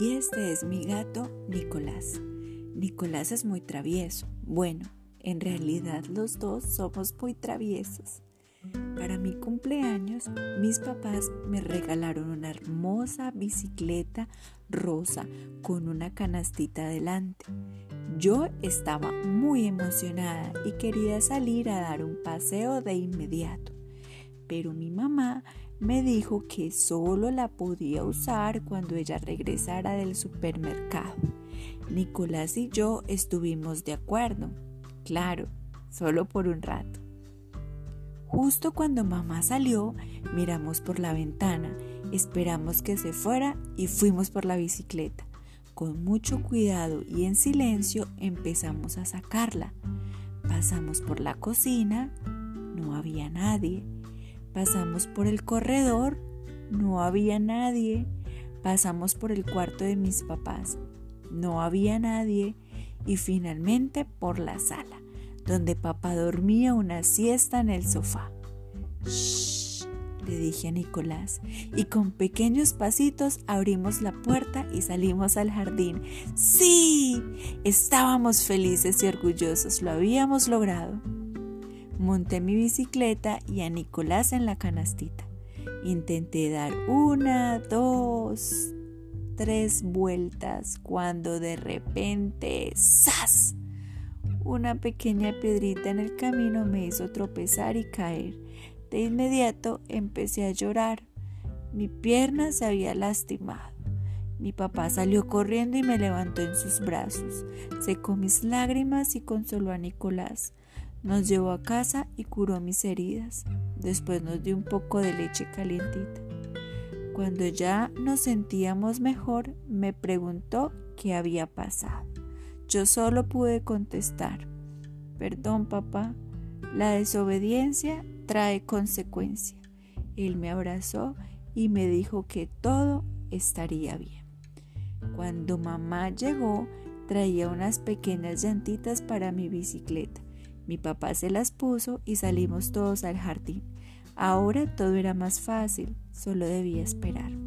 Este es mi gato Nicolás. Nicolás es muy travieso. Bueno, en realidad los dos somos muy traviesos. Para mi cumpleaños, mis papás me regalaron una hermosa bicicleta rosa con una canastita delante. Yo estaba muy emocionada y quería salir a dar un paseo de inmediato, pero mi mamá me dijo que solo la podía usar cuando ella regresara del supermercado. Nicolás y yo estuvimos de acuerdo, claro, solo por un rato. Justo cuando mamá salió, miramos por la ventana, esperamos que se fuera y fuimos por la bicicleta. Con mucho cuidado y en silencio empezamos a sacarla. Pasamos por la cocina, no había nadie. Pasamos por el corredor, no había nadie. Pasamos por el cuarto de mis papás, no había nadie. Y finalmente por la sala, donde papá dormía una siesta en el sofá. Shh, le dije a Nicolás, y con pequeños pasitos abrimos la puerta y salimos al jardín. ¡Sí! Estábamos felices y orgullosos, lo habíamos logrado. Monté mi bicicleta y a Nicolás en la canastita. Intenté dar una, dos, tres vueltas cuando de repente ¡zas! Una pequeña piedrita en el camino me hizo tropezar y caer. De inmediato empecé a llorar. Mi pierna se había lastimado. Mi papá salió corriendo y me levantó en sus brazos. Secó mis lágrimas y consoló a Nicolás. Nos llevó a casa y curó mis heridas. Después nos dio un poco de leche calientita. Cuando ya nos sentíamos mejor, me preguntó qué había pasado. Yo solo pude contestar, perdón papá, la desobediencia trae consecuencia. Él me abrazó y me dijo que todo estaría bien. Cuando mamá llegó, traía unas pequeñas llantitas para mi bicicleta. Mi papá se las puso y salimos todos al jardín. Ahora todo era más fácil, solo debía esperar.